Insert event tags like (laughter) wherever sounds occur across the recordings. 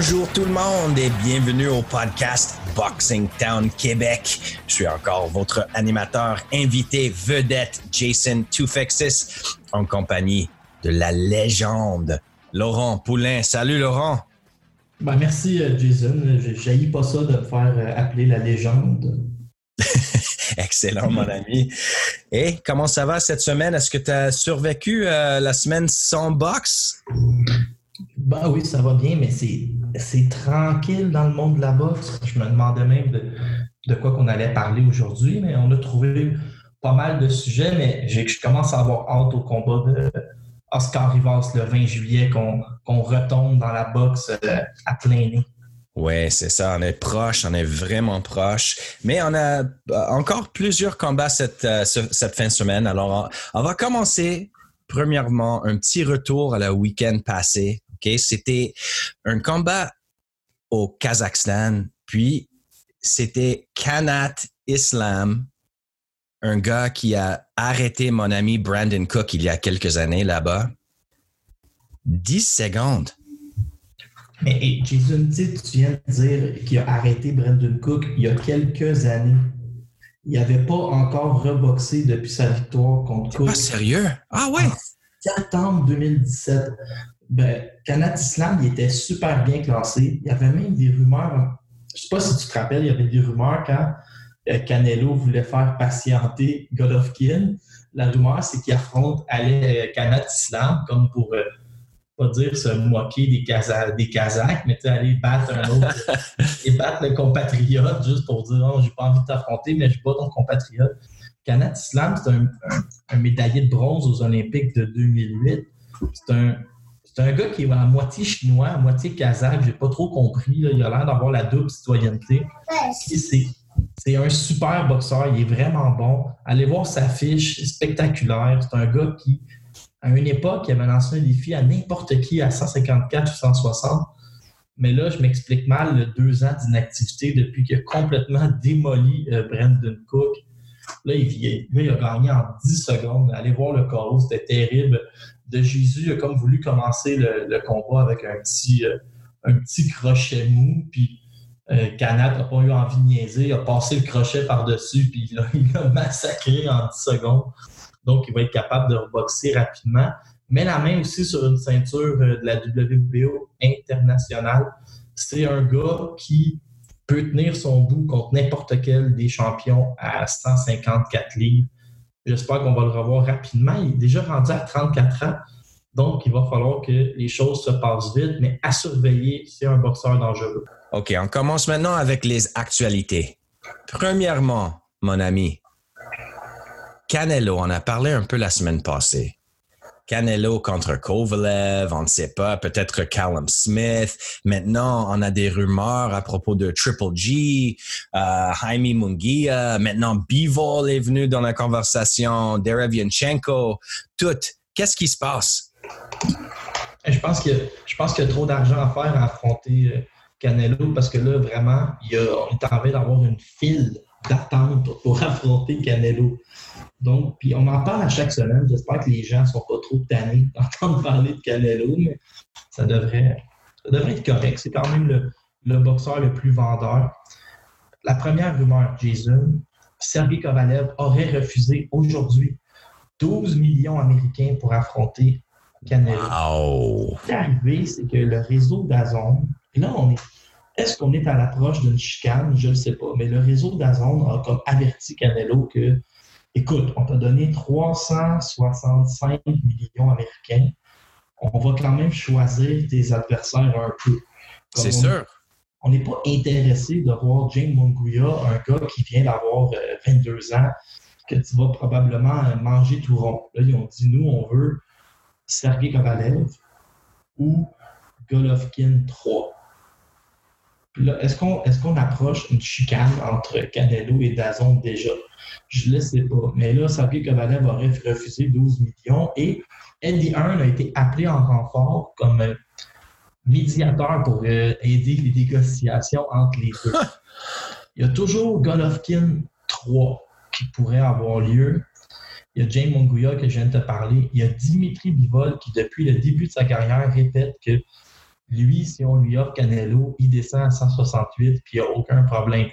Bonjour tout le monde et bienvenue au podcast Boxing Town Québec. Je suis encore votre animateur invité vedette Jason Tufexis en compagnie de la légende Laurent Poulain. Salut Laurent. Ben, merci euh, Jason. Je pas ça de me faire euh, appeler la légende. (laughs) Excellent, mon ami. Et comment ça va cette semaine? Est-ce que tu as survécu euh, la semaine sans boxe? Ben oui, ça va bien, mais c'est tranquille dans le monde de la boxe. Je me demandais même de, quoi qu'on allait parler aujourd'hui, mais on a trouvé pas mal de sujets, mais je commence à avoir hâte au combat de Oscar Rivas le 20 juillet, qu'on retombe dans la boxe euh, à plein nez. Oui, c'est ça. On est proche, on est vraiment proche. Mais on a euh, encore plusieurs combats cette, euh, cette fin de semaine. Alors, on, va commencer premièrement un petit retour à la week-end passé. C'était un combat au Kazakhstan, puis c'était Kanat Islam, un gars qui a arrêté mon ami Brandon Cook il y a quelques années là-bas. 10 secondes. Mais Jason, tu viens de dire qu'il a arrêté Brandon Cook il y a quelques années. Il n'avait pas encore reboxé depuis sa victoire contre Cook. Pas sérieux? Ah ouais? septembre 2017 ben, Kanat Islam, il était super bien classé. Il y avait même des rumeurs, je ne sais pas si tu te rappelles, il y avait des rumeurs quand euh, Canelo voulait faire patienter Golovkin. La rumeur, c'est qu'il affronte allait euh, Islam comme pour, euh, pas dire se moquer des, Kazakhs, des Kazakhs mais aller battre un autre, (laughs) et battre le compatriote juste pour dire non, j'ai pas envie de t'affronter, mais je bats ton compatriote. Kanat Islam, c'est un, un, médaillé de bronze aux Olympiques de 2008. C'est un, c'est un gars qui est à moitié chinois, à moitié kazakh, j'ai pas trop compris. Il a l'air d'avoir la double citoyenneté. C'est un super boxeur, il est vraiment bon. Allez voir sa fiche, spectaculaire. C'est un gars qui, à une époque, il avait lancé un défi à n'importe qui à 154 ou 160. Mais là, je m'explique mal le deux ans d'inactivité depuis qu'il a complètement démoli euh, Brandon Cook. Là il, a gagné en 10 secondes. Allez voir le call, c'était terrible de Jésus a comme voulu commencer le, combat avec un petit, euh, un petit crochet mou, puis euh, n'a pas eu envie de niaiser, il a passé le crochet par-dessus, puis il l'a (laughs) massacré en 10 secondes. Donc, il va être capable de reboxer rapidement. Mais la main aussi sur une ceinture euh, de la WBO internationale. C'est un gars qui peut tenir son bout contre n'importe quel des champions à 154 livres. J'espère qu'on va le revoir rapidement. Il est déjà rendu à 34 ans. Donc, il va falloir que les choses se passent vite, mais à surveiller, c'est un boxeur dangereux. OK, on commence maintenant avec les actualités. Premièrement, mon ami, Canelo, on a parlé un peu la semaine passée. Canelo contre Kovalev, on ne sait pas, peut-être Callum Smith. Maintenant, on a des rumeurs à propos de Triple G, euh, Jaime Munguia. Maintenant, Bivol est venu dans la conversation, Derevianchenko. Tout. Qu'est-ce qui se passe? Je pense que je pense qu'il y a trop d'argent à faire à affronter euh, Canelo parce que là, vraiment, il a, on est d'avoir une file d'attente pour affronter Canelo. Donc, puis on en parle à chaque semaine. J'espère que les gens ne sont pas trop tannés (laughs) d'entendre parler de Canelo, mais ça devrait, devrait être correct. C'est quand même le, boxeur le plus vendeur. La première rumeur, Jason, Sergei Kovalev aurait refusé aujourd'hui 12 millions américains pour affronter Canelo. Wow. Ce qui est arrivé, c'est que le réseau d'Azon, là, on est. Est-ce qu'on est à l'approche d'une chicane? Je ne sais pas. Mais le réseau d'Azon a comme averti Canelo que écoute, on t'a donné 365 millions américains. On va quand même choisir tes adversaires un peu. C'est sûr. On n'est pas intéressé de voir James Munguia, un gars qui vient d'avoir 22 euh, ans, que tu vas probablement manger tout rond. Là, ils ont dit, nous, on veut Sergei Kovalev ou Golovkin 3. Est-ce qu'on est approche une chicane entre Canelo et Dazon déjà? Je ne le sais pas. Mais là, Sergei Kovalev aurait refusé 12 millions et Eddie Hearn a été appelé en renfort comme euh, médiateur pour euh, aider les négociations entre les deux. (laughs) Il y a toujours Golovkin 3 qui pourrait avoir lieu. Il y a James Monguia que je viens de te parler. Il y a Dimitri Bivol qui, depuis le début de sa carrière, répète que lui, si on lui offre Canelo, il descend à 168 puis il n'y a aucun problème.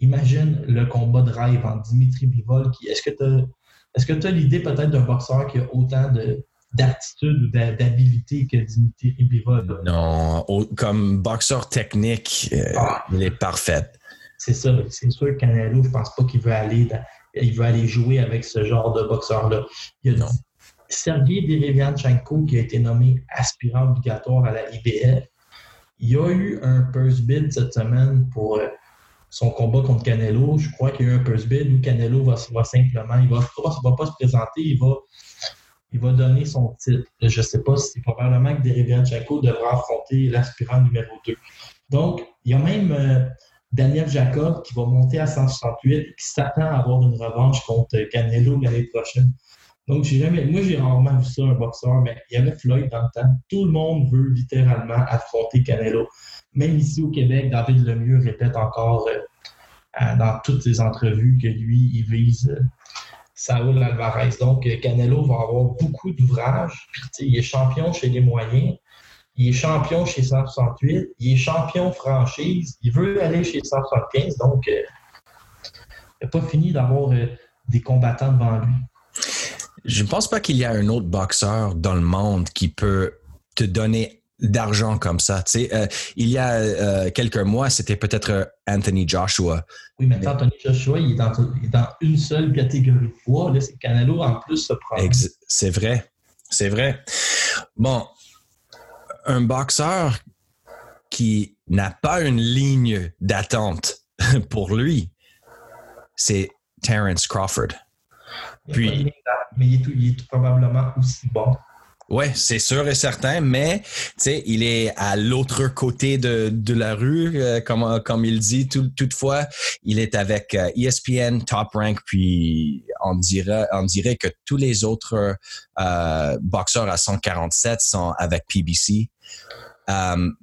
Imagine le combat de rêve entre Dimitri Bivol. Est-ce que tu as, l'idée peut-être d'un boxeur qui a autant d'aptitude ou d'habilité que Dimitri Bivol? Non, comme boxeur technique, euh, ah. il est parfait. C'est ça. C'est sûr que Canelo, je pense pas qu'il veut aller il veut aller jouer avec ce genre de boxeur-là. Il y a Sergei Derevianchenko qui a été nommé aspirant obligatoire à la IBF. Il y a eu un purse bid cette semaine pour euh, son combat contre Canelo. Je crois qu'il y a eu un purse bid où Canelo va, simplement, il va, va pas se présenter, il va, il va donner son titre. Je ne sais pas si probablement que Derevianchenko devra affronter l'aspirant numéro 2. Donc, il y a même euh, Daniel Jacob qui va monter à 168 et qui s'attend à avoir une revanche contre Canelo l'année prochaine. Donc, moi, j'ai rarement vu ça, un boxeur, mais il y avait Floyd dans le temps. Tout le monde veut littéralement affronter Canelo. Même ici au Québec, David Lemieux répète encore euh, dans toutes ses entrevues que lui, il vise euh, Alvarez. Donc, euh, Canelo va avoir beaucoup d'ouvrages. il est champion chez les moyens. Il est champion chez 168. Il est champion franchise. Il veut aller chez 175. Donc, il n'a pas fini d'avoir des combattants devant lui. Je ne pense pas qu'il y a un autre boxeur dans le monde qui peut te donner d'argent comme ça. Tu sais, euh, il y a euh, quelques mois, c'était peut-être euh, Anthony Joshua. Oui, mais Anthony Joshua, il est, dans, une seule catégorie de poids. Là, c'est Canelo en plus se prend. C'est vrai. C'est vrai. Bon, un boxeur qui n'a pas une ligne d'attente (laughs) pour lui, c'est Terence Crawford. Puis, mais il est, probablement aussi bon. Oui, c'est sûr et certain, mais il est à l'autre côté de, la rue, euh, comme, comme il dit. toutefois, il est avec ESPN, euh, e Top Rank, puis on dirait, on dirait que tous les autres euh, boxeurs à 147 sont avec PBC.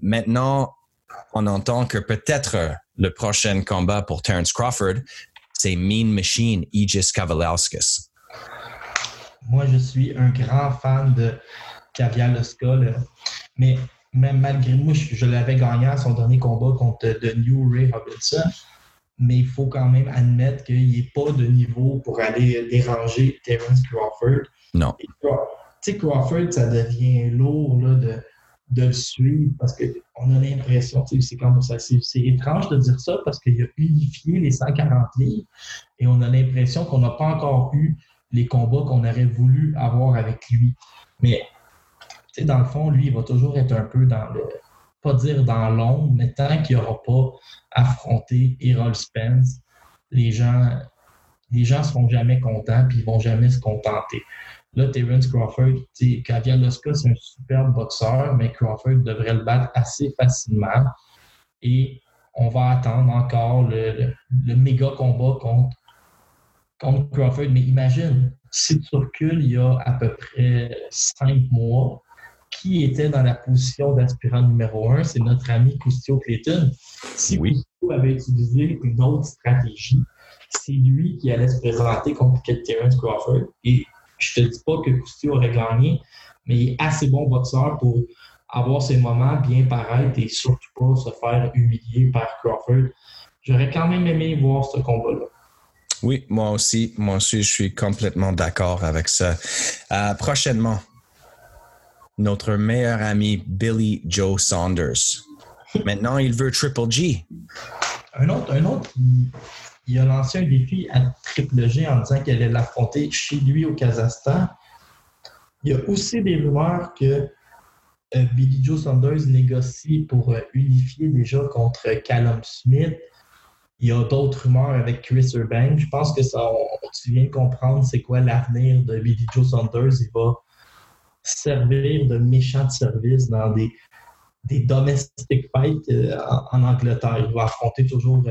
maintenant, on entend que peut-être le prochain combat pour Terence Crawford, c'est Mean Machine, Aegis Kavalauskas. Moi, je suis un grand fan de Kavialoska, mais même malgré moi, je, l'avais gagné à son dernier combat contre The New Ray Robinson. Mais il faut quand même admettre qu'il n'est pas de niveau pour aller déranger Terence Crawford. Non. Tu sais, Crawford, ça devient lourd de, de le suivre parce qu'on a l'impression, c'est comme ça, c'est étrange de dire ça parce qu'il a unifié les 140 livres et on a l'impression qu'on n'a pas encore eu les combats qu'on aurait voulu avoir avec lui. Mais, tu sais, dans le fond, lui, il va toujours être un peu dans le, pas dire dans l'ombre, mais tant qu'il n'aura pas affronté Errol Spence, les gens gens seront jamais contents puis ils vont jamais se contenter. Là, Terence Crawford, Kavialoska, c'est un superbe boxeur, mais Crawford devrait le battre assez facilement. Et on va attendre encore le méga combat contre contre Crawford. Mais imagine, si tu recules il y a à peu près cinq mois, qui était dans la position d'aspirant numéro un? C'est notre ami Custio Clayton. Si oui. avait utilisé une autre stratégie, c'est lui qui allait se présenter contre Terence Crawford. Et je te dis pas que Custio aurait gagné, mais il est assez bon boxeur pour avoir ses moments, bien paraître et surtout pas se faire humilier par Crawford. J'aurais quand même aimé voir ce combat-là. Oui, moi aussi. Moi aussi, je suis complètement d'accord avec ça. Euh, prochainement, notre meilleur ami Billy Joe Saunders. Maintenant, il veut Triple G. Un autre, un autre, il, a lancé un défi à Triple G en disant qu'il allait l'affronter chez lui au Kazakhstan. Il y a aussi des rumeurs que euh, Billy Joe Saunders négocie pour euh, unifier déjà contre Callum Smith. Il y a d'autres rumeurs avec Chris Urban. Je pense que ça, tu viens de comprendre c'est quoi l'avenir de Billy Joe Saunders. Il va servir de méchant de service dans des, des domestic fights euh, en, Angleterre. Il va affronter toujours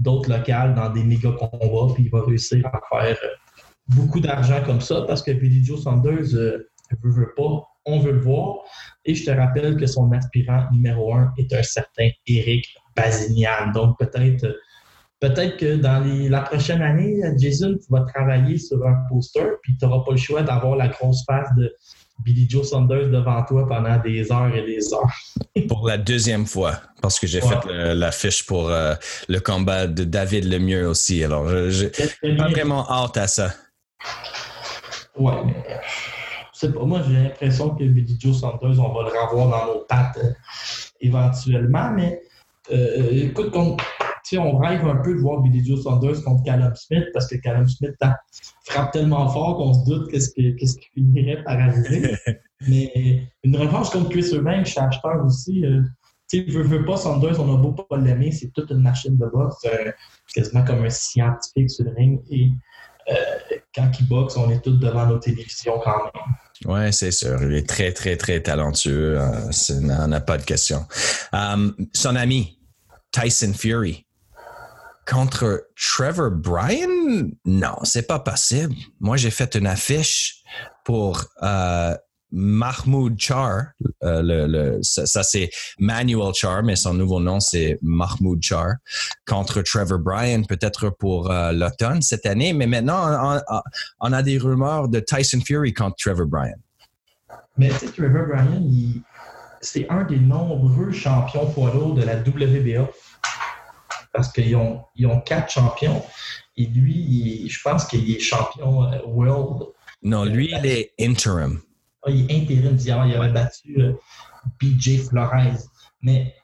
d'autres locales dans des méga combats, puis il va réussir à faire beaucoup d'argent comme ça parce que Billy Joe Saunders ne veut pas on veut le voir. Et je te rappelle que son aspirant numéro un est un certain Eric Bazignan. Donc peut-être peut-être que dans la prochaine année, Jason, tu vas travailler sur un poster, puis tu n'auras pas le choix d'avoir la grosse face de Billy Joe Saunders devant toi pendant des heures et des heures. (laughs) pour la deuxième fois, parce que j'ai fait l'affiche pour euh, le combat de David Lemieux aussi. Alors, j'ai pas vraiment hâte à ça. Ouais, mais pas, moi, j'ai l'impression que Billy Joe Saunders, on va le revoir dans nos pattes euh, éventuellement, mais euh, écoute, on, on rêve un peu de voir Billy Joe Saunders contre Callum Smith parce que Callum Smith frappe tellement fort qu'on se doute qu'est-ce qui finirait par arriver. (laughs) mais une revanche contre Chris je suis acheteur aussi. Euh, tu sais, veux, veux pas Saunders, on a beau pas l'aimer, c'est toute une machine de boxe, quasiment comme un scientifique sur le ring. Et quand il boxe, on est tous devant nos télévisions quand même. Oui, c'est sûr. Il est très, très, très talentueux. Euh, on n'a pas de question. Um, son ami, Tyson Fury, contre Trevor Bryan? Non, c'est pas possible. Moi, j'ai fait une affiche pour euh, Mahmoud Char. Euh, ça, c'est Manuel Char, mais son nouveau nom, c'est Mahmoud Char, contre Trevor Bryan, peut-être pour euh, l'automne cette année. Mais maintenant, on, a des rumeurs de Tyson Fury contre Trevor Bryan. Mais tu sais, Trevor Bryan, c'est un des nombreux champions poids de la WBA. Parce qu'ils ont, ils ont quatre champions. Et lui, je pense qu'il est champion euh, world. Non, lui, il est interim. Ah, il est intérim Il avait battu euh, BJ Flores. Mais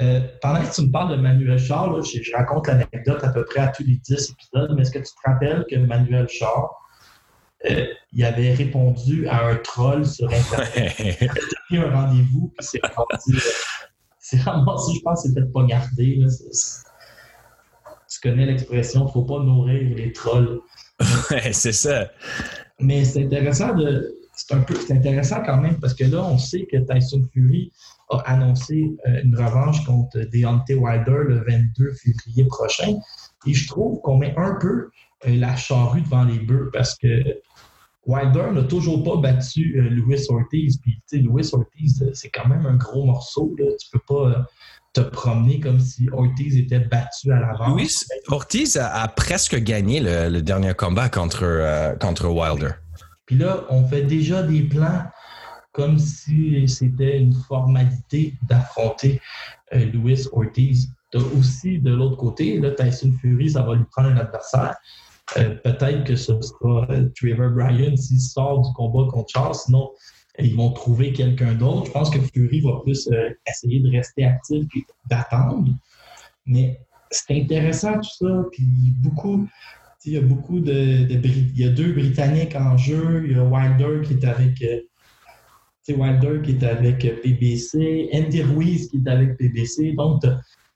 euh, pendant que tu me parles de Manuel Char, je, raconte l'anecdote à peu près à tous les 10 épisodes, mais est-ce que tu te rappelles que Manuel Char, euh, il avait répondu à un troll sur Internet? il a pris un rendez-vous, puis c'est ramassé. c'est ramassé, je pense, c'est peut-être pas gardé. Tu connais l'expression, faut pas nourrir les trolls. (laughs) Ouais, c'est ça. Mais c'est intéressant de c'est un peu intéressant quand même parce que là, on sait que Tyson Fury a annoncé euh, une revanche contre Deontay Wilder le 22 février prochain. Et je trouve qu'on met un peu euh, la charrue devant les bœufs parce que Wilder n'a toujours pas battu euh, Louis Ortiz. Puis, tu sais, Louis Ortiz, c'est quand même un gros morceau. Là. Tu peux pas te promener comme si Ortiz était battu à l'avance. Louis Ortiz a, presque gagné le, dernier combat contre, contre Wilder. Puis là, on fait déjà des plans comme si c'était une formalité d'affronter euh, Louis Ortiz. aussi, de l'autre côté, là, Tyson Fury, ça va lui prendre un adversaire. Euh, peut-être que ce sera euh, Trevor Bryan s'il sort du combat contre Charles. Sinon, ils vont trouver quelqu'un d'autre. Je pense que Fury va plus essayer de rester actif et d'attendre. Mais c'est intéressant tout ça. Puis beaucoup, il y a beaucoup de, Il y a deux Britanniques en jeu. Il y a Wilder qui est avec. Euh, Wilder qui est avec PBC, Andy Ruiz qui est avec PBC. Donc,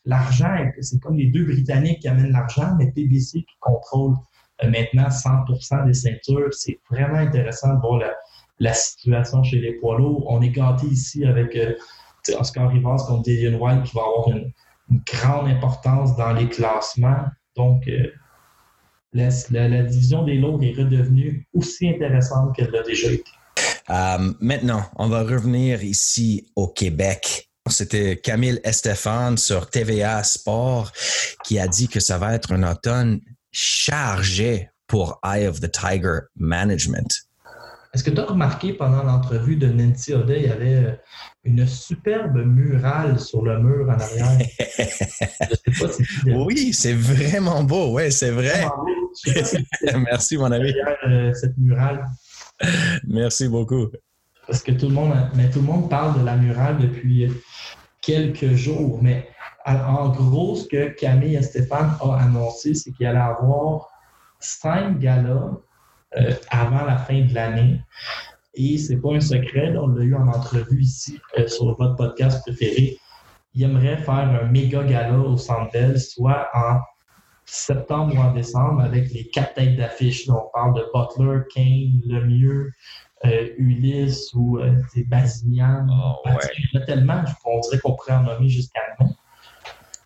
l'argent, c'est comme les deux Britanniques qui amènent l'argent, mais PBC qui contrôle euh, maintenant 100% des ceintures. C'est vraiment intéressant de voir la, situation chez les poids lourds. On est gâté ici avec euh, Oscar Rivas contre Dillian White qui va avoir une, grande importance dans les classements. Donc, la, division des lourds est redevenue aussi intéressante qu'elle l'a déjà été. Euh, maintenant, on va revenir ici au Québec. C'était Camille Estefan sur TVA Sport qui a dit que ça va être un automne chargé pour Eye of the Tiger Management. Est-ce que tu as remarqué pendant l'entrevue de Nancy O'Day, il y avait euh, une superbe murale sur le mur en arrière? (laughs) oui, c'est vraiment beau, oui, c'est vrai. Merci, mon ami. Euh, cette murale. Merci beaucoup. Parce que tout le monde, mais tout le monde parle de la murale depuis quelques jours, mais en gros, ce que Camille et Stéphane ont annoncé, c'est qu'il allait avoir cinq galas euh, avant la fin de l'année. Et c'est pas un secret, on l'a eu en entrevue ici euh, sur votre podcast préféré. Il aimerait faire un méga gala au Centre Bell, soit en septembre ou en décembre, avec les quatre têtes d'affiche. On parle de Butler, Kane, Lemieux, euh, Ulysse ou euh, Basignan. Oh, ouais. Il y en a tellement, on dirait qu'on pourrait en nommer jusqu'à demain.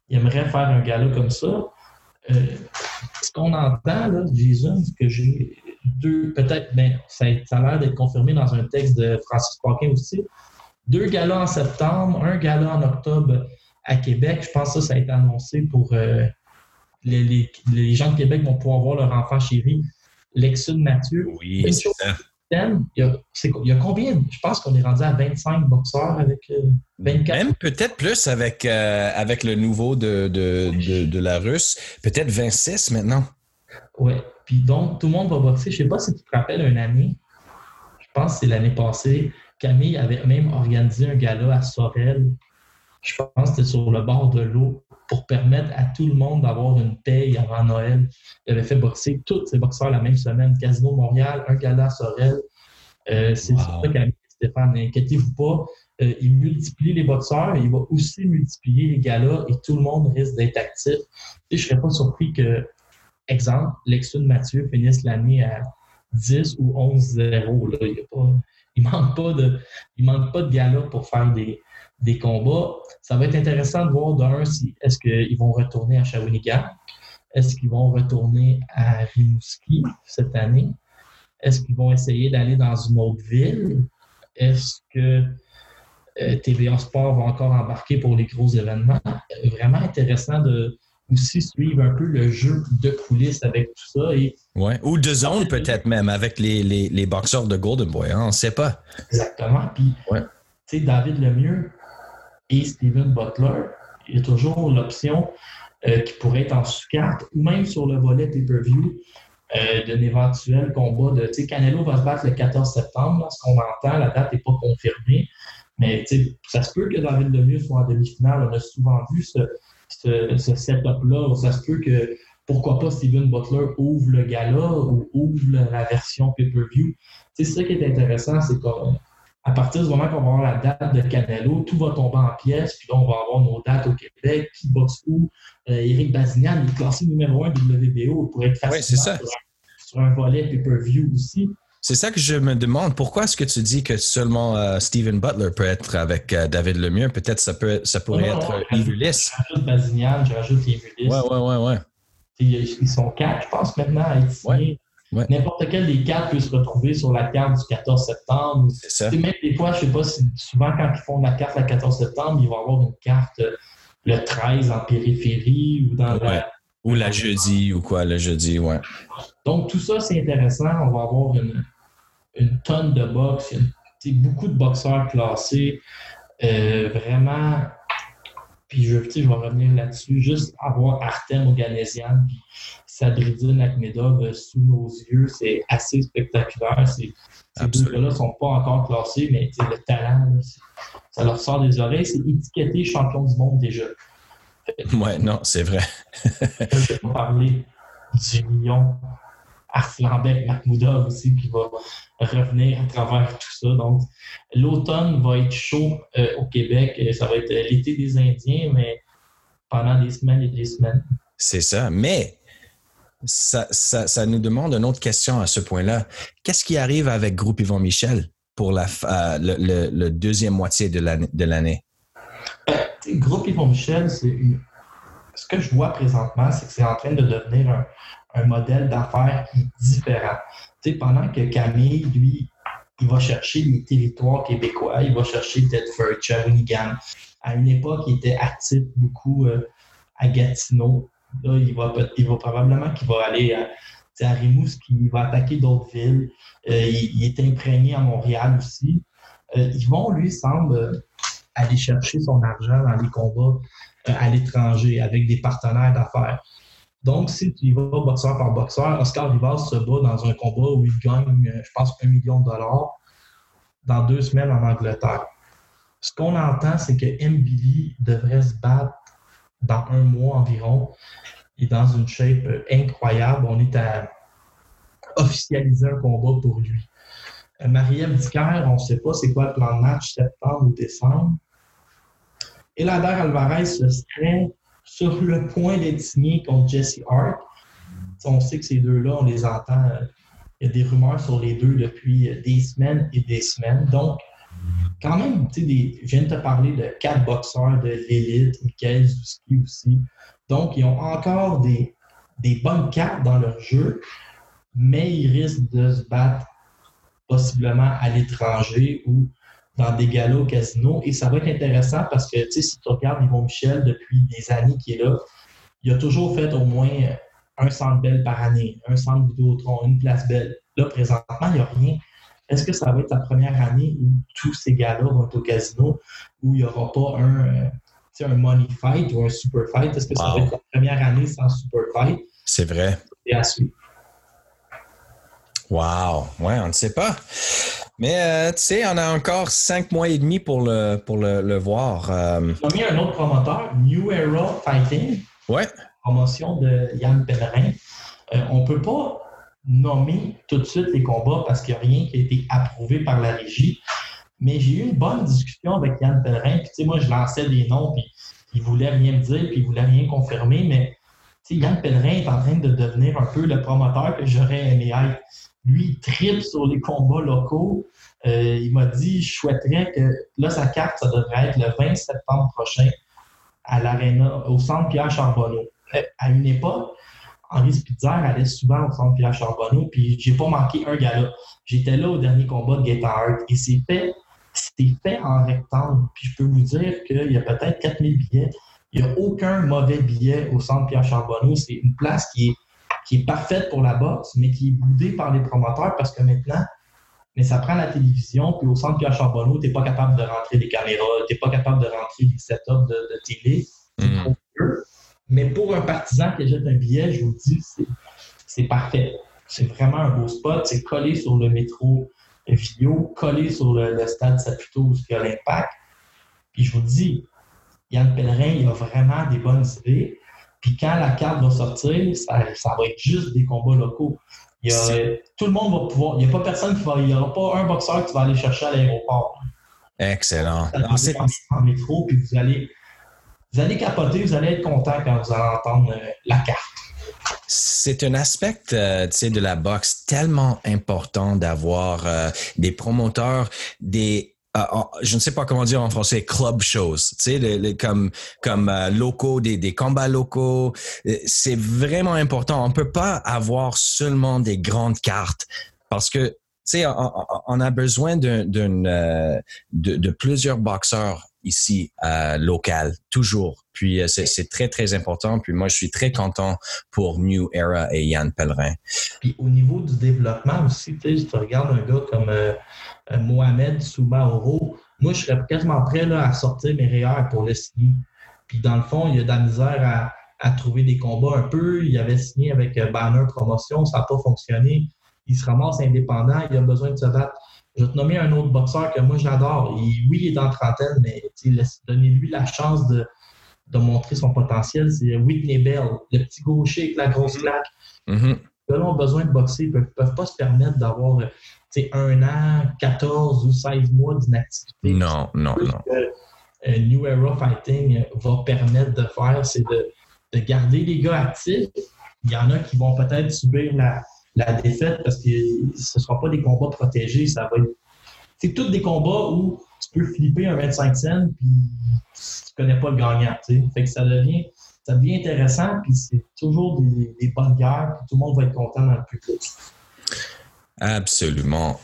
Il aimerait faire un gala comme ça. Euh, ce qu'on entend, là, Jason, ce que j'ai deux, peut-être, ben, ça, a l'air d'être confirmé dans un texte de Francis Paquin aussi. Deux galas en septembre, un gala en octobre à Québec. Je pense que ça, ça a été annoncé pour euh, les, gens de Québec vont pouvoir voir leur enfant chéri, Lexune Mathieu. Oui, c'est ça. Il y, a, il y, a, combien? Je pense qu'on est rendu à 25 boxeurs avec euh, 24. Même peut-être plus avec, euh, avec le nouveau de, de, de, de la Russe. Peut-être 26 maintenant. Oui. Puis donc, tout le monde va boxer. Je ne sais pas si tu te rappelles une année. Je pense que c'est l'année passée. Camille avait même organisé un gala à Sorel. Je pense que c'était sur le bord de l'eau pour permettre à tout le monde d'avoir une paye avant Noël. Il avait fait boxer tous ses boxeurs la même semaine. Casino Montréal, un gala Sorel. Euh, c'est wow. ça, Camille Stéphane. N'inquiétez-vous pas. Euh, il multiplie les boxeurs, il va aussi multiplier les galas et tout le monde risque d'être actif. Et je ne serais pas surpris que, exemple, Lexune Mathieu finisse l'année à 10 ou 11-0. Il ne manque pas de, il manque pas de galas pour faire des, des combats. Ça va être intéressant de voir d'un si est-ce qu'ils vont retourner à Shawinigan, est-ce qu'ils vont retourner à Rimouski cette année, est-ce qu'ils vont essayer d'aller dans une autre ville, est-ce que euh, TVA Sport va encore embarquer pour les gros événements? Vraiment intéressant de aussi suivre un peu le jeu de coulisses avec tout ça. Et, ouais. Ou de zone peut-être même avec les, les, les, boxeurs de Golden Boy, hein? on ne sait pas. Exactement. Puis, ouais. tu sais, David Lemieux et Steven Butler, il y a toujours l'option euh, qui pourrait être en sous-carte ou même sur le volet pay-per-view euh, d'un éventuel combat de. Tu sais, Canelo va se battre le 14 septembre, là, ce qu'on entend, la date n'est pas confirmée. Mais ça se peut que David Lemieux soit en demi-finale. On a souvent vu ce, ce, ce setup-là. Ça se peut que, pourquoi pas, Steven Butler ouvre le gala ou ouvre la version pay-per-view. C'est ça qui est intéressant, c'est qu'à partir du moment qu'on va avoir la date de Canelo, tout va tomber en pièces, puis là, on va avoir nos dates au Québec, qui boxe où? Euh, Eric Bazignan, il est classé numéro un de WBO, il pourrait être facilement sur, un, sur un volet pay-per-view aussi. C'est ça que je me demande. Pourquoi est-ce que tu dis que seulement euh, Steven Butler peut être avec euh, David Lemieux? Peut-être ça peut ça pourrait non, être non, Ulysse. Je rajoute Bazignan, je rajoute Ulysse. Ouais, ouais, ouais, ouais. Ils sont quatre, je pense, maintenant à être signés. Ouais, ouais. N'importe quel des quatre peut se retrouver sur la carte du 14 septembre. C'est ça. Même des fois, je ne sais pas si souvent quand ils font la carte le 14 septembre, ils vont avoir une carte euh, le 13 en périphérie ou dans ouais. la Ou la jeudi ou quoi, le jeudi, ouais. Donc, tout ça, c'est intéressant. On va avoir une, une tonne de boxe, beaucoup de boxeurs classés. Euh, vraiment, puis je, je vais revenir là-dessus, juste avoir Artem Oganesian puis Sadridine Akhmedov sous nos yeux, c'est assez spectaculaire. Ces deux gars-là ne sont pas encore classés, mais le talent, là, ça leur sort des oreilles. C'est étiqueté champion du monde déjà. Ouais, non, c'est vrai. je vais parler du lion Arslanbek Makhmoudov aussi qui va revenir à travers tout ça. Donc, l'automne va être chaud euh, au Québec. Ça va être l'été des Indiens, mais pendant des semaines et des semaines. C'est ça. Mais ça, ça, ça, nous demande une autre question à ce point-là. Qu'est-ce qui arrive avec Groupe Yvon Michel pour la, euh, le, le, le, deuxième moitié de l'année? Euh, Groupe Yvon Michel, c'est une... ce que je vois présentement, c'est que c'est en train de devenir un, un modèle d'affaires différent. Pendant que Camille, lui, il va chercher les territoires québécois, il va chercher Tedford, Shawinigan. À une époque, il était actif beaucoup euh, à Gatineau. Là, il va, probablement qu'il va aller à, à Rimouski, il va attaquer d'autres villes. Euh, il, est imprégné à Montréal aussi. Euh, Yvon, lui, semble aller chercher son argent dans les combats à l'étranger avec des partenaires d'affaires. Donc, si tu y vas boxeur par boxeur, Oscar Rivas se bat dans un combat où il gagne, je pense, un million de dollars dans deux semaines en Angleterre. Ce qu'on entend, c'est que Mbili devrait se battre dans un mois environ. Il est dans une shape incroyable. On est à officialiser un combat pour lui. Marie-Ève Dicker, on ne sait pas c'est quoi le plan de match, septembre ou décembre. Elader Alvarez serait sur le point d'être signé contre Jesse Hart. On sait que ces deux-là, on les entend. Euh, il y a des rumeurs sur les deux depuis des semaines et des semaines. Donc, quand même, tu sais, je viens de te parler de quatre boxeurs de l'élite, Michael Zuski aussi. Donc, ils ont encore des, des bonnes cartes dans leur jeu, mais ils risquent de se battre possiblement à l'étranger ou dans des galas casinos. Et ça va être intéressant parce que, tu sais, si tu regardes Yvon Michel depuis des années qu'il est là, il a toujours fait au moins un centre belle par année, un centre Vidéotron, une place belle. Là, présentement, il n'y a rien. Est-ce que ça va être la première année où tous ces gars-là vont être au casino, où il n'y aura pas un, euh, un money fight ou un super fight? Est-ce que ça va être la première année sans super fight? C'est vrai. Et à suivre. Wow, ouais, on ne sait pas. Mais euh, tu sais, on a encore cinq mois et demi pour le, pour le, voir. Euh... On a mis un autre promoteur, New Era Fighting. Ouais. Promotion de Yann Pellerin. Euh, on ne peut pas nommer tout de suite les combats parce qu'il n'y a rien qui a été approuvé par la régie. Mais j'ai eu une bonne discussion avec Yann Pellerin. Puis, tu sais, moi, je lançais des noms, puis il voulait rien me dire, puis il voulait rien confirmer. Mais, tu sais, Yann Pellerin est en train de devenir un peu le promoteur que j'aurais aimé être. Lui, il tripe sur les combats locaux. Euh, il m'a dit, je souhaiterais que, là, sa carte, ça devrait être le 20 septembre prochain à l'Arena, au centre Pierre Charbonneau. Euh, à une époque, Henri Spitzer allait souvent au centre Pierre Charbonneau, puis j'ai pas manqué un gala. J'étais là au dernier combat de Gator Hart et c'est fait, c'était fait en rectangle. Puis je peux vous dire qu'il y a peut-être 4000 billets. Il n'y a aucun mauvais billet au centre Pierre Charbonneau. C'est une place qui est, qui est parfaite pour la boxe, mais qui est boudée par les promoteurs parce que maintenant, mais ça prend la télévision, puis au centre Pierre Charbonneau, tu n'es pas capable de rentrer des caméras, tu n'es pas capable de rentrer des setups de, de télé. Mm. trop mais pour un partisan qui jette un billet, je vous dis, c'est parfait. C'est vraiment un beau spot. C'est collé sur le métro Vio, collé sur le, stade Saputo où il y a l'impact. Puis je vous dis, Yann Pellerin, il a vraiment des bonnes idées. Puis quand la carte va sortir, ça, va être juste des combats locaux. Il y a, tout le monde va pouvoir. Il n'y a pas personne qui va. Il n'y aura pas un boxeur qui va aller chercher à l'aéroport. Excellent. C'est en métro, puis vous allez vous allez capoter, vous allez être content quand vous allez entendre euh, la carte. C'est un aspect euh, de la boxe tellement important d'avoir euh, des promoteurs, des je ne sais pas comment dire en français, club shows, tu sais, comme comme locaux, des, des combats locaux. C'est vraiment important. On peut pas avoir seulement des grandes cartes parce que sais, on, a besoin d'un, de, de, plusieurs boxeurs ici euh, local, toujours. Puis euh, c'est très, très important. Puis moi, je suis très content pour New Era et Yann Pellerin. Puis au niveau du développement aussi, tu sais, tu regardes un gars comme euh, euh Mohamed Soumaoro, moi, je serais quasiment prêt là, à sortir mes rayures pour le signer. Puis dans le fond, il y a de la misère à, à trouver des combats un peu. Il avait signé avec Banner Promotion, ça n'a pas fonctionné. Il se ramasse indépendant, il a besoin de se battre je vais te nommer un autre boxeur que moi j'adore. Oui, il est en trentaine, mais donnez-lui la chance de, de, montrer son potentiel. C'est Whitney Bell, le petit gaucher avec la grosse claque. Mm -hmm. ont besoin de boxer, ils ne peuvent, pas se permettre d'avoir un an, 14 ou 16 mois d'inactivité. Non, non, non. Que, New Era Fighting va permettre de faire, c'est de, de garder les gars actifs. Il y en a qui vont peut-être subir la, la défaite parce que ce ne sera pas des combats protégés. Ça va être. C'est tous des combats où tu peux flipper un 25 cents puis tu connais pas le gagnant. Fait que ça devient, ça devient intéressant puis c'est toujours des, des, bonnes guerres puis tout le monde va être content dans le public. Absolument.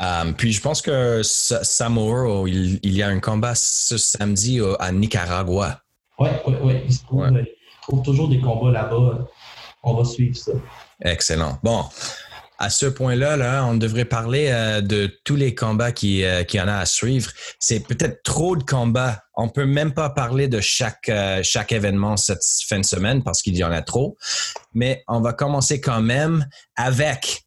Um, puis je pense que Samoa, il, il, y a un combat ce samedi à Nicaragua. Oui, oui, oui. Il se trouve, il trouve toujours des combats là-bas. On va suivre ça. Excellent. Bon, à ce point-là, là, on devrait parler euh, de tous les combats qui, euh, qui en a à suivre. C'est peut-être trop de combats. On peut même pas parler de chaque, euh, chaque événement cette fin de semaine parce qu'il y en a trop. Mais on va commencer quand même avec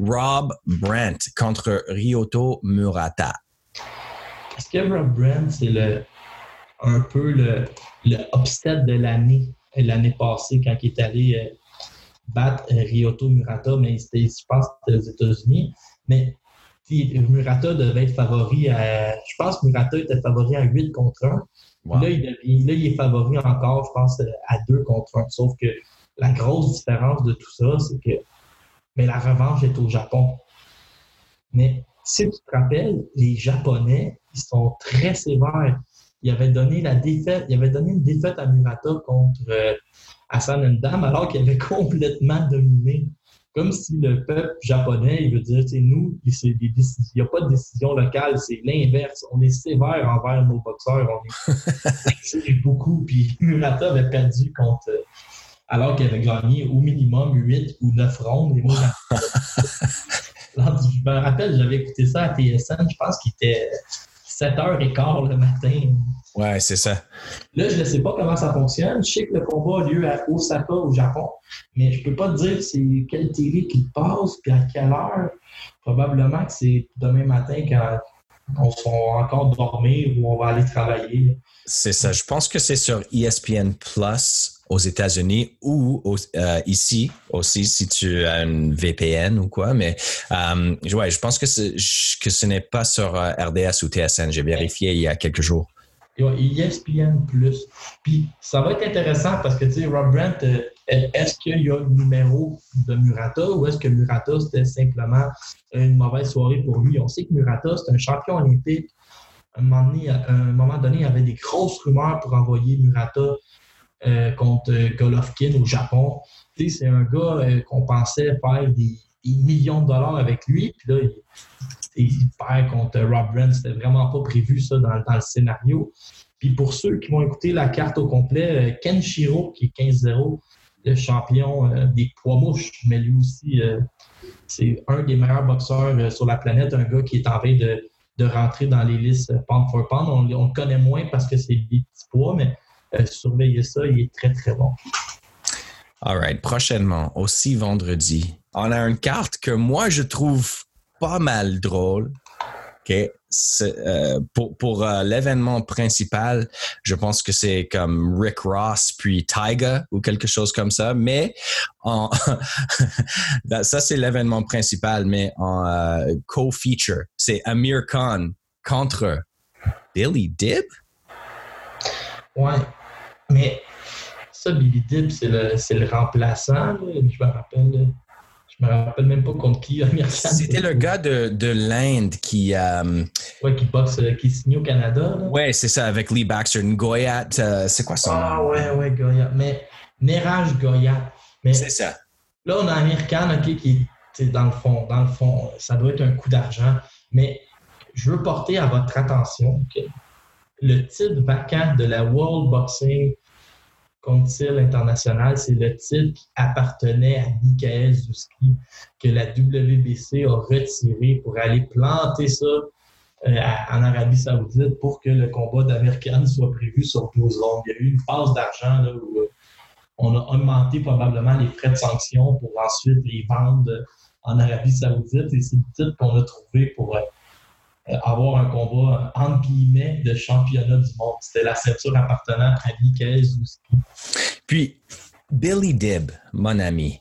Rob Brandt contre Ryoto Murata. Est-ce que Rob Brandt, c'est le, un peu le, le de l'année, l'année passée quand il est allé battre Ryoto Murata, mais je pense que c'était aux États-Unis. Mais Murata devait être favori à. Je pense que Murata était favori à 8 contre 1. Là, il il est favori encore, je pense, à 2 contre 1. Sauf que la grosse différence de tout ça, c'est que mais la revanche est au Japon. Mais si tu te rappelles, les Japonais, ils sont très sévères. Ils avaient donné la défaite, ils avaient donné une défaite à Murata contre euh, Hassan Ndam alors qu'il avait complètement dominé. Comme si le peuple japonais, il veut dire, nous, il n'y a pas de décision locale, c'est l'inverse. On est sévère envers nos boxeurs, on est (laughs) beaucoup. Puis Murata avait perdu contre alors qu'il avait gagné au minimum 8 ou 9 rondes. Et moi, (laughs) je me rappelle, j'avais écouté ça à TSN, je pense qu'il était 7h15 le matin. Ouais, c'est ça. Là, je ne sais pas comment ça fonctionne. Je sais que le combat a lieu à Osaka, au Japon, mais je ne peux pas te dire c'est quelle télé qui passe, puis à quelle heure. Probablement que c'est demain matin quand on va encore dormir ou on va aller travailler. C'est ça. Je pense que c'est sur ESPN Plus aux États-Unis ou euh, ici aussi si tu as une VPN ou quoi. Mais euh, je pense que, que ce n'est pas sur euh, RDS ou TSN. J'ai vérifié il y a quelques jours. ESPN Plus. Puis ça va être intéressant parce que, tu sais, Rob Brandt, est-ce qu'il y a le numéro de Murata ou est-ce que Murata, c'était simplement une mauvaise soirée pour lui? On sait que Murata, c'est un champion olympique. À un, moment donné, à un moment donné, il y avait des grosses rumeurs pour envoyer Murata euh, contre Golovkin au Japon. c'est un gars euh, qu'on pensait faire des, millions de dollars avec lui. Puis là, il, perd contre Rob Brent. C'était vraiment pas prévu, ça, dans, le scénario. Puis pour ceux qui vont écouter la carte au complet, euh, Ken Shiro, qui est 15-0, le champion des poids mouches, mais lui aussi, c'est un des meilleurs boxeurs sur la planète, un gars qui est en train de, rentrer dans les listes pound for pound. On, on le connaît moins parce que c'est des petits poids, mais surveillez ça, il est très, très bon. All right. Prochainement, aussi vendredi, on a une carte que moi, je trouve pas mal drôle. OK? Euh, pour pour euh, l'événement principal, je pense que c'est comme Rick Ross puis Tyga ou quelque chose comme ça. Mais en (laughs) ça, c'est l'événement principal. Mais en co-feature, c'est Amir Khan contre Billy Dib. Ouais. Mais ça, Billy Dib, c'est le, le, remplaçant. Je me rappelle. Je me rappelle même pas contre qui C'était le gars de, de l'Inde qui. Euh, ouais, qui boxe, euh, qui signe au Canada. Ouais, c'est ça, avec Lee Baxter. Goyat, euh, c'est quoi son ah, nom? Ouais, ouais, Goyat. Mais Nérage Goyat. C'est ça. Là, on a un Américain, OK, qui dans le fond, dans le fond, ça doit être un coup d'argent. Mais je veux porter à votre attention que le titre vacant de la World Boxing Council International, c'est le titre qui appartenait à Michael Zuski, que la WBC a retiré pour aller planter ça euh, en Arabie Saoudite pour que le combat d'Américaine soit prévu sur 12 rondes. Il y a eu une phase d'argent où euh, on a augmenté probablement les frais de sanction pour ensuite les vendre en Arabie Saoudite et c'est le titre qu'on a trouvé pour euh, avoir un combat, entre guillemets, de championnat du monde. C'était la ceinture appartenant à Zouski. Puis, Billy Dib, mon ami,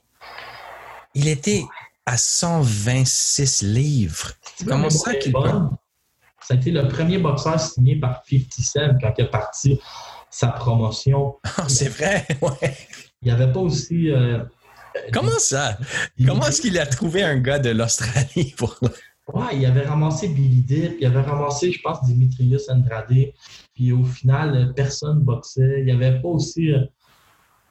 il était à 126 livres. Comment ça qu'il Ça a été le premier boxeur signé par 50 Cent quand il a parti sa promotion. (laughs) Ah, c'est vrai, (laughs) ouais. Il n'y avait pas aussi. Euh, Comment ça? Comment est-ce qu'il a trouvé un gars de l'Australie pour. Ouais, il avait ramassé Billy Dip, il avait ramassé, je pense, Dimitrius Andrade. Puis au final, personne boxait. Il n'y avait pas aussi, euh,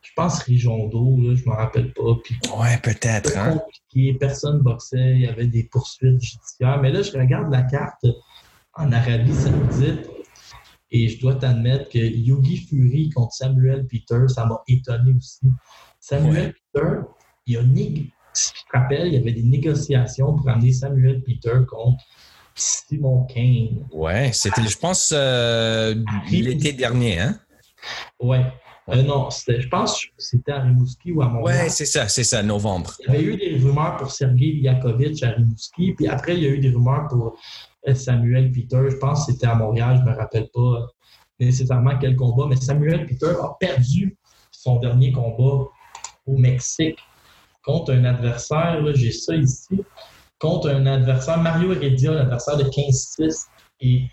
je pense, Rijondo, là, je ne me rappelle pas. Puis, ouais, peut-être. Hein? compliqué, personne boxait. Il y avait des poursuites judiciaires. Mais là, je regarde la carte en Arabie Saoudite. Et je dois t'admettre que Yogi Fury contre Samuel Peter, ça m'a étonné aussi. Samuel Peter, il a si tu te rappelles, il y avait des négociations pour amener Samuel Peter contre Simon Kane. Ouais, c'était, je pense, euh, l'été dernier, hein? Ouais. Euh, non, je pense que c'était à Rimouski ou à Montréal. Oui, c'est ça, c'est ça, novembre. Il y avait eu des rumeurs pour Sergei Yakovitch à Rimouski, puis après, il y a eu des rumeurs pour euh, Samuel Peter. Je pense que c'était à Montréal, je ne me rappelle pas nécessairement quel combat, mais Samuel Peter a perdu son dernier combat au Mexique contre un adversaire, j'ai ça ici, contre un adversaire, Mario Heredia, l'adversaire de 15-6. Et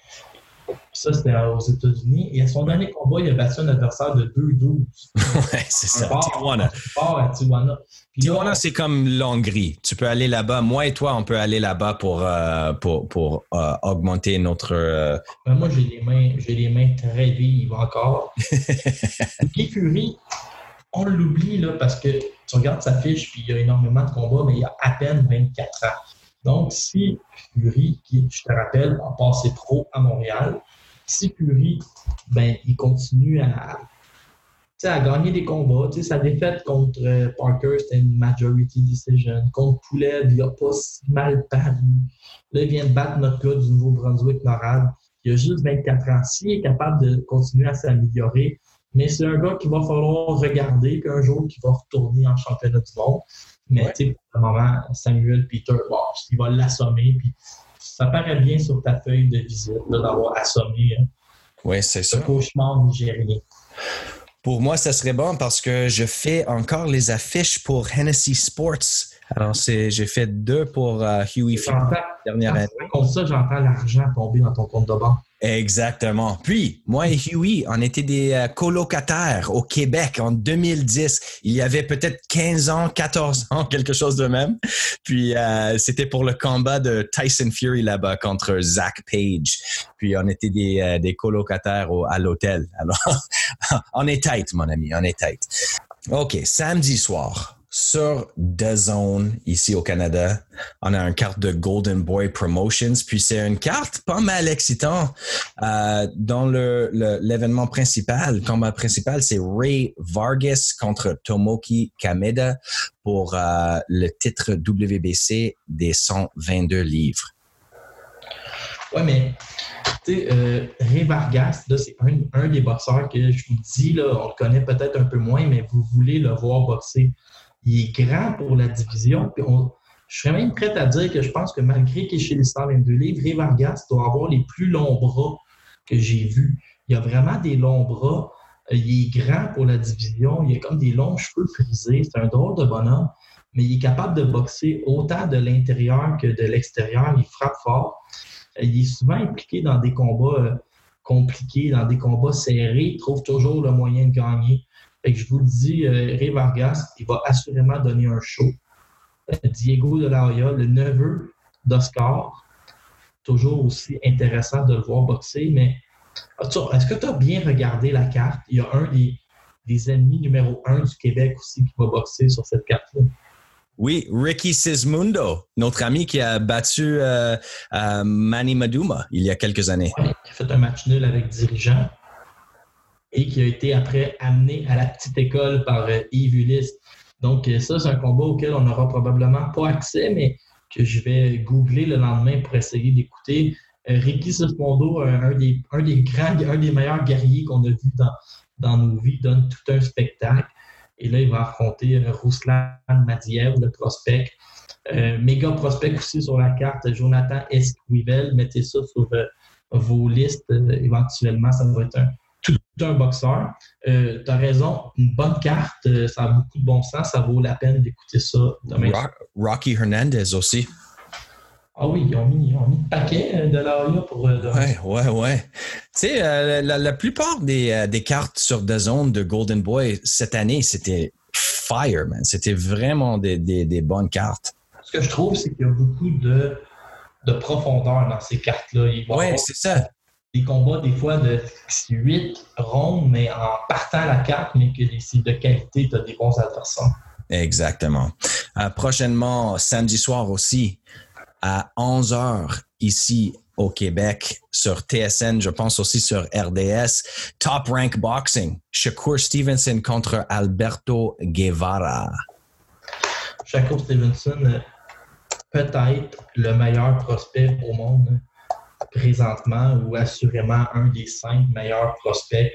ça, c'était aux États-Unis. Et à son dernier combat, il a battu un adversaire de 2-12. (laughs) ouais, c'est ça. bar, Tijuana. À Tijuana. Puis là, Tijuana, c'est comme l'Hongrie. Tu peux aller là-bas. Moi et toi, on peut aller là-bas pour, euh, pour, pour euh, augmenter notre. euh, Ben, moi, j'ai les mains, j'ai les mains très vives encore. (laughs) Guy Fury, on l'oublie là, parce que tu regardes sa fiche, puis il y a énormément de combats, mais il a à peine 24 ans. Donc, si Fury, qui, je te rappelle, a passé pro à Montréal, si Fury, ben, il continue à, à gagner des combats, sa défaite contre euh, Parker, c'était une majority decision. Contre Poulet, il a pas si mal paru. Là, il vient de battre notre gars du Nouveau-Brunswick-Norad. Il a juste 24 ans. S'il est capable de continuer à s'améliorer, mais c'est un gars qu'il va falloir regarder, puis un jour qui va retourner en championnat du monde. Mais Ouais. tu sais, pour le moment, Samuel Peter, bon, il va l'assommer, puis ça paraît bien sur ta feuille de visite d'avoir assommé hein, Oui, c'est ce ça. cauchemar nigérien. Pour moi, ça serait bon parce que je fais encore les affiches pour Hennessy Sports. Alors, j'ai fait deux pour euh, Huey J'entends, dernière quand année. racontes ça, j'entends l'argent tomber dans ton compte de banque. Exactement. Puis, moi et Huey, on était des euh, colocataires au Québec en 2010. Il y avait peut-être 15 ans, 14 (laughs) ans, quelque chose de même. Puis, euh, c'était pour le combat de Tyson Fury là-bas contre Zach Page. Puis, on était des, des colocataires au- à l'hôtel. Alors, (laughs) on est tight, mon ami, on est tight. OK, samedi soir, sur DAZN, ici au Canada, on a une carte de Golden Boy Promotions, puis c'est une carte pas mal excitant. Euh, dans le, le- l'événement principal, le combat principal, c'est Ray Vargas contre Tomoki Kameda pour euh, le titre WBC des 122 livres. Ouais, mais euh, Ray Vargas, c'est un, un des boxeurs que je vous dis, là, on le connaît peut-être un peu moins, mais vous voulez le voir boxer. Il est grand pour la division. Je serais même prêt à dire que je pense que malgré qu'il est chez les 122 livres, Ray Vargas doit avoir les plus longs bras que j'ai vus. Il a vraiment des longs bras. Euh, Il est grand pour la division. Il a comme des longs cheveux frisés. C'est un drôle de bonhomme. Mais il est capable de boxer autant de l'intérieur que de l'extérieur. Il frappe fort. Euh, Il est souvent impliqué dans des combats euh, compliqués, dans des combats serrés. Il trouve toujours le moyen de gagner. Fait que je vous le dis, euh, Ray Vargas, il va assurément donner un show. Euh, Diego de la Hoya, le neveu d'Oscar, toujours aussi intéressant de le voir boxer, mais as-tu- est-ce que tu as bien regardé la carte? Il y a un des, des ennemis numéro un du Québec aussi qui va boxer sur cette carte-là. Oui, Ricky Sismundo, notre ami qui a battu euh, euh, Manny Maduma il y a quelques années. Ouais, qui a fait un match nul avec dirigeant et qui a été après amené à la petite école par euh, Yves Ulysse. Donc, euh, ça, c'est un combat auquel on n'aura probablement pas accès, mais que je vais googler le lendemain pour essayer d'écouter. Euh, Ricky Sismondo, un, des, grands, un des meilleurs guerriers qu'on a vu dans, dans nos vies, donne tout un spectacle. Et là, il va affronter Ruslan Madiev, le prospect. Euh, méga prospect aussi sur la carte, Jonathan Esquivel. Mettez ça sur vos listes éventuellement. Ça va être un, tout un boxeur. Euh, tu as raison, une bonne carte, euh, ça a beaucoup de bon sens. Ça vaut la peine d'écouter ça demain. Ro- Rocky Hernandez aussi. Ah oui, ils ont mis, ils ont mis le paquet euh, de l'AIA pour euh, demain. Ouais, ouais, ouais. Tu sais, la, la plupart des, des cartes sur DAZN de Golden Boy cette année, c'était fire, man. C'était vraiment des, des, des bonnes cartes. Ce que je trouve, c'est qu'il y a beaucoup de, de profondeur dans ces cartes-là. Avoir c'est ça. Des combats des fois de 8 rondes, mais en partant à la carte, mais que c'est de qualité, tu as des bons adversaires. Exactement. Euh, prochainement, samedi soir aussi, à 11h, ici au Québec, sur TSN, je pense aussi sur RDS, Top Rank Boxing, Shakur Stevenson contre Alberto Guevara. Shakur Stevenson, euh, peut-être le meilleur prospect au monde présentement, ou assurément un des cinq meilleurs prospects.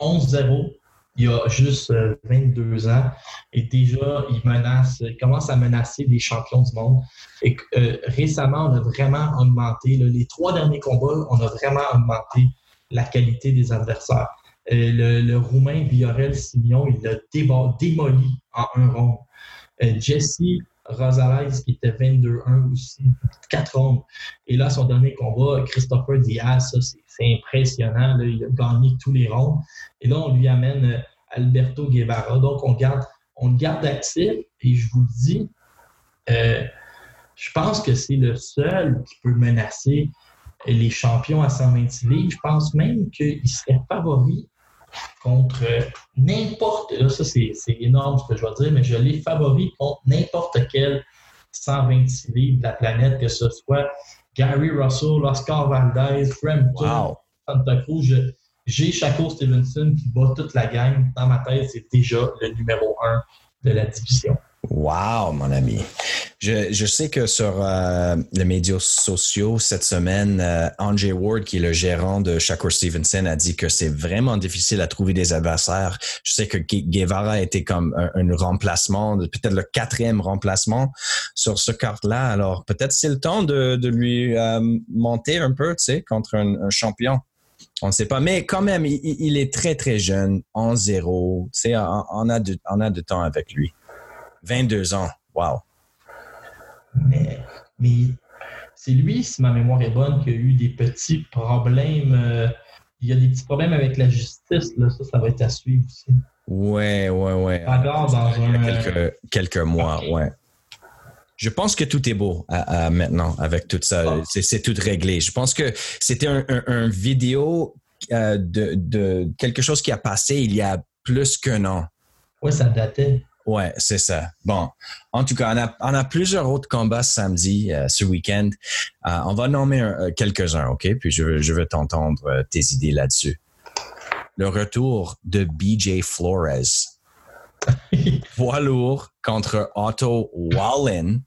11-0, il a juste euh, 22 ans, et déjà, il menace, il commence à menacer des champions du monde. Et euh, récemment, on a vraiment augmenté, les trois derniers combats, on a vraiment augmenté la qualité des adversaires. Euh, le, Roumain Viorel Simion, il l'a démoli en un. Euh, Jesse Rosales qui était 22-1 aussi, 4 rondes. Et là, son dernier combat, Christopher Diaz, ça, c'est impressionnant. il a gagné tous les rondes. Et là, on lui amène euh, Alberto Guevara. Donc, on, garde, on le garde actif. Et je vous le dis, euh, je pense que c'est le seul qui peut menacer les champions à 126 livres. Je pense même qu'il serait favori contre n'importe, là ça c'est énorme ce que je vais dire, mais je l'ai favori contre n'importe quel 126 livres de la planète, que ce soit Gary Russell, Oscar Valdez, Frampton, Santa Cruz. J'ai Chaco Stevenson qui bat toute la gang. Dans ma tête, c'est déjà le numéro un de la division. Wow, mon ami. Je, sais que sur euh, les médias sociaux cette semaine, euh, Andre Ward, qui est le gérant de Shakur Stevenson, a dit que c'est vraiment difficile à trouver des adversaires. Je sais que Guevara était comme un, remplacement, peut-être le quatrième remplacement sur ce carte-là. Alors peut-être c'est le temps de, lui euh, monter un peu, tu sais, contre un, champion. On ne sait pas, mais quand même, il, est très très jeune, en zéro. Tu sais, a de, on a de temps avec lui. 22 ans. Wow. Mais, c'est lui, si ma mémoire est bonne, qui a eu des petits problèmes. Euh, il y a des petits problèmes avec la justice. Là. Ça, ça va être à suivre aussi. Ouais, ouais, ouais. dans il y a quelques, quelques mois, ouais. Je pense que tout est beau maintenant avec tout ça. Ah. C'est tout réglé. Je pense que c'était un, vidéo euh, de, de, quelque chose qui a passé il y a plus qu'un an. Oui, ça datait. Ouais, c'est ça. Bon, en tout cas, on a, plusieurs autres combats samedi, euh, ce week-end. Euh, on va nommer euh, quelques-uns, OK? Puis je veux, je veux t'entendre tes idées là-dessus. Le retour de BJ Flores. (laughs) Poids lourd contre Otto Wallen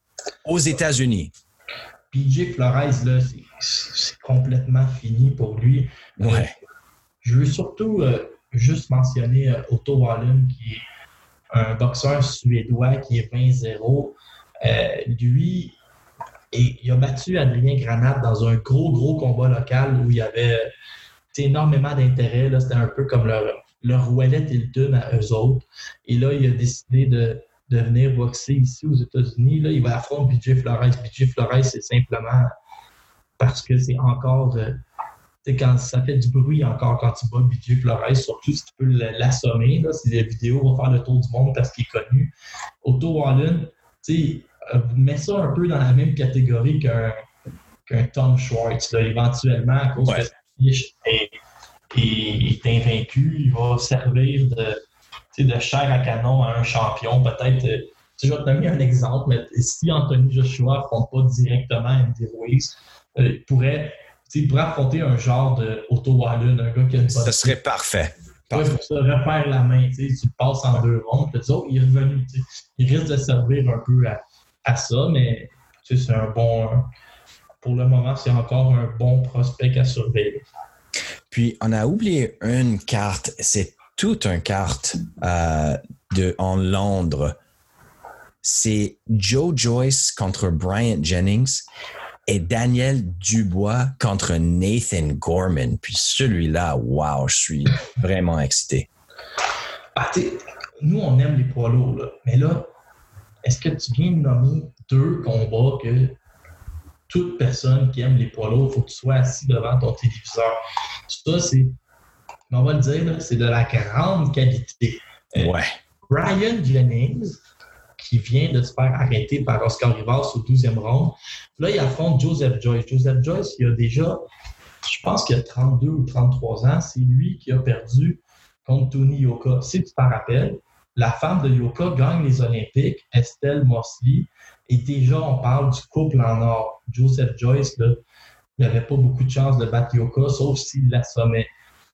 aux États-Unis. BJ Flores, là, c'est complètement fini pour lui. Ouais. je veux surtout juste mentionner Otto Wallen qui est un boxeur suédois qui est 20-0. Euh, lui, il a battu Adrien Granat dans un gros, gros combat local où il y avait énormément d'intérêt. C'était un peu comme leur, leur Wallet Hilton à eux autres. Et là, il a décidé de, de venir boxer ici aux États-Unis. Là, il va affronter BJ Flores. BJ Flores, c'est simplement parce que c'est encore. Quand ça fait du bruit encore quand tu bats BJ Flores, surtout si tu peux l'assommer, si la vidéo va faire le tour du monde parce qu'il est connu. Otto Wallen, tu euh, mets ça un peu dans la même catégorie qu'un Tom Schwartz. éventuellement, à cause que sa fiche est, invaincu, il va servir de, de chair à canon à un champion. Peut-être, euh, je vais te donner un exemple, mais si Anthony Joshua affronte pas directement Andy Ruiz, euh, il pourrait il pourrait affronter un genre de Otto Wallen, un gars qui a une Ce serait parfait. Ouais, pour ça, refaire la main, tu passes en deux rondes, puis il est revenu. Il risque de servir un peu à, ça, mais c'est un bon. Pour le moment, c'est encore un bon prospect à surveiller. Puis, on a oublié une carte. C'est toute une carte euh, de, en Londres. C'est Joe Joyce contre Bryant Jennings et Daniel Dubois contre Nathan Gorman. Puis celui-là, wow, je suis vraiment excité. Ah, nous, on aime les poids lourds, là. mais là, est-ce que tu viens de nommer deux combats que toute personne qui aime les poids lourds, il faut que tu sois assis devant ton téléviseur? Ça, c'est, on va le dire, c'est de la grande qualité. Euh, ouais. Brian Jennings, qui vient de se faire arrêter par Oscar Rivas au 12e round. Là, il affronte Joseph Joyce. Joseph Joyce, il a déjà, je pense qu'il a 32 ou 33 ans. C'est lui qui a perdu contre Tony Yoka. Si tu t'en rappelles, la femme de Yoka gagne les Olympiques, Estelle Mosley. Et déjà, on parle du couple en or. Joseph Joyce, il n'avait pas beaucoup de chance de battre Yoka, sauf s'il l'assommait.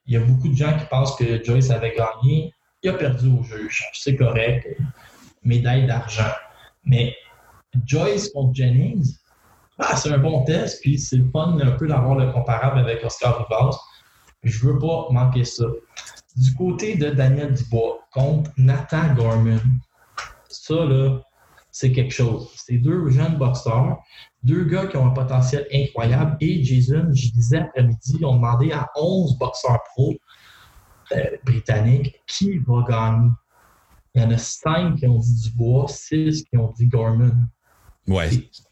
Il y a beaucoup de gens qui pensent que Joyce avait gagné. Il a perdu au juge. C'est correct médaille d'argent. Mais Joyce contre Jennings, ah, c'est un bon test, puis c'est le fun un peu d'avoir le comparable avec Oscar Rivas. Je veux pas manquer ça. Du côté de Daniel Dubois contre Nathan Gorman, ça, là, c'est quelque chose. C'est deux jeunes boxeurs, deux gars qui ont un potentiel incroyable. Et Jason, je disais après-midi, ils ont demandé à 11 boxeurs pro euh, britanniques qui va gagner il y en a cinq qui ont dit Dubois, six qui ont dit Gorman. Ouais.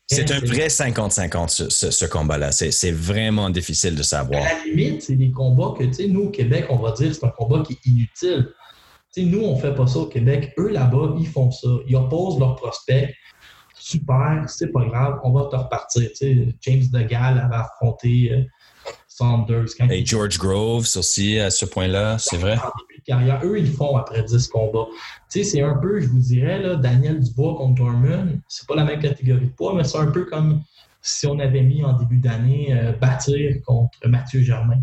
C'est un vrai 50-50, ce, ce, combat-là. C'est vraiment difficile de savoir. À la limite, c'est des combats que, tu sais, nous, au Québec, on va dire c'est un combat qui est inutile. Tu sais, nous, on ne fait pas ça au Québec. Eux, là-bas, ils font ça. Ils opposent leurs prospects. Super, c'est pas grave, on va te repartir. Tu sais, James DeGal avait affronté Et George Groves aussi, à ce point-là, c'est vrai. En début de carrière, eux, ils font après 10 combats. Tu sais, c'est un peu, je vous dirais, là, Daniel Dubois contre Dorman, c'est pas la même catégorie de poids, mais c'est un peu comme si on avait mis en début d'année euh, bâtir contre Mathieu Germain.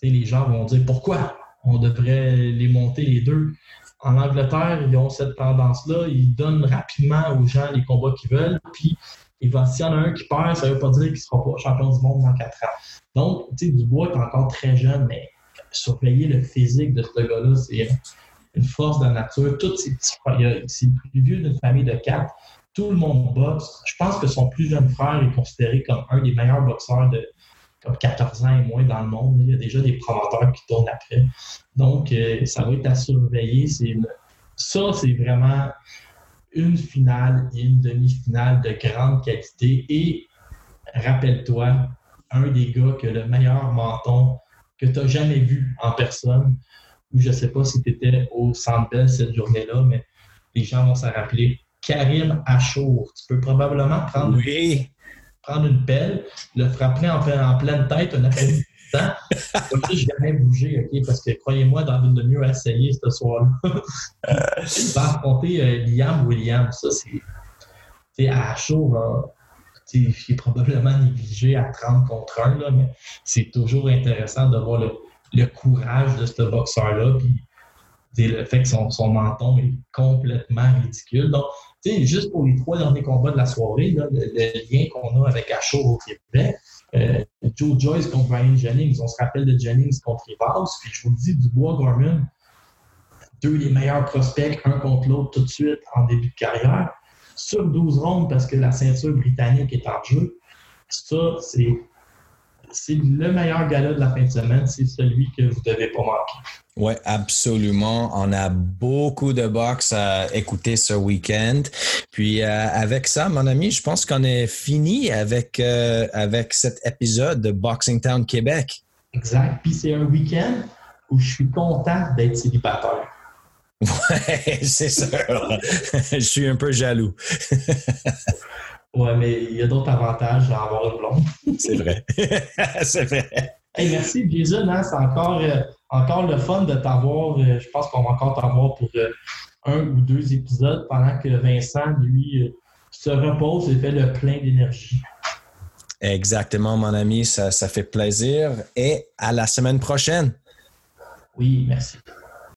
Tu sais, les gens vont dire pourquoi on devrait les monter les deux? En Angleterre, ils ont cette tendance-là, ils donnent rapidement aux gens les combats qu'ils veulent, puis s'il y en a un qui perd, ça ne veut pas dire qu'il ne sera pas champion du monde dans quatre ans. Donc, tu sais, Dubois est encore très jeune, mais surveiller le physique de ce gars-là, c'est une force de la nature. Tous ses petits frères, c'est le plus vieux d'une famille de quatre. Tout le monde boxe. Je pense que son plus jeune frère est considéré comme un des meilleurs boxeurs de comme 14 ans et moins dans le monde. Il y a déjà des promoteurs qui tournent après. Donc, euh, ça va être à surveiller. Ça, c'est vraiment une finale et une demi-finale de grande qualité. Et rappelle-toi, un des gars qui a le meilleur menton que tu n'as jamais vu en personne, ou je ne sais pas si tu étais au Centre cette journée-là, mais les gens vont s'en rappeler. Karim Achour. Tu peux probablement prendre, prendre une pelle, le frapper en, en pleine tête, un appel comme ça, je jamais bougé, OK? Parce que croyez-moi, dans une demi à essayer ce soir-là. (laughs) va affronter euh, Liam Williams. Ça, c'est. À chaud, il est probablement négligé à 30 contre 1, là, mais c'est toujours intéressant de voir le, courage de ce boxeur-là. Puis, le fait que son, menton est complètement ridicule. Donc, juste pour les trois derniers combats de la soirée, le, lien qu'on a avec Achour au Québec, euh, Joe Joyce contre Brian Jennings. On se rappelle de Jennings contre Rivas. Puis je vous dis, Dubois Gorman, deux des meilleurs prospects, un contre l'autre tout de suite en début de carrière. Sur 12 rondes parce que la ceinture britannique est en jeu. Ça, c'est c'est le meilleur gala de la fin de semaine, c'est celui que vous ne devez pas manquer. Oui, absolument. On a beaucoup de box à écouter ce week-end. Puis euh, avec ça, mon ami, je pense qu'on est fini avec, euh, avec cet épisode de Boxing Town Québec. Exact. Puis c'est un week-end où je suis content d'être célibataire. (laughs) Ouais, c'est ça. (laughs) je suis un peu jaloux. (laughs) Ouais, mais il y a d'autres avantages à avoir une blonde. (laughs) c'est vrai. (laughs) c'est vrai. Hey, merci, Jason. Hein, c'est encore, euh, encore le fun de t'avoir. Euh, je pense qu'on va encore t'avoir pour euh, un ou deux épisodes pendant que Vincent, lui, se repose et fait le plein d'énergie. Exactement, mon ami. Ça, ça fait plaisir. Et à la semaine prochaine. Oui, merci.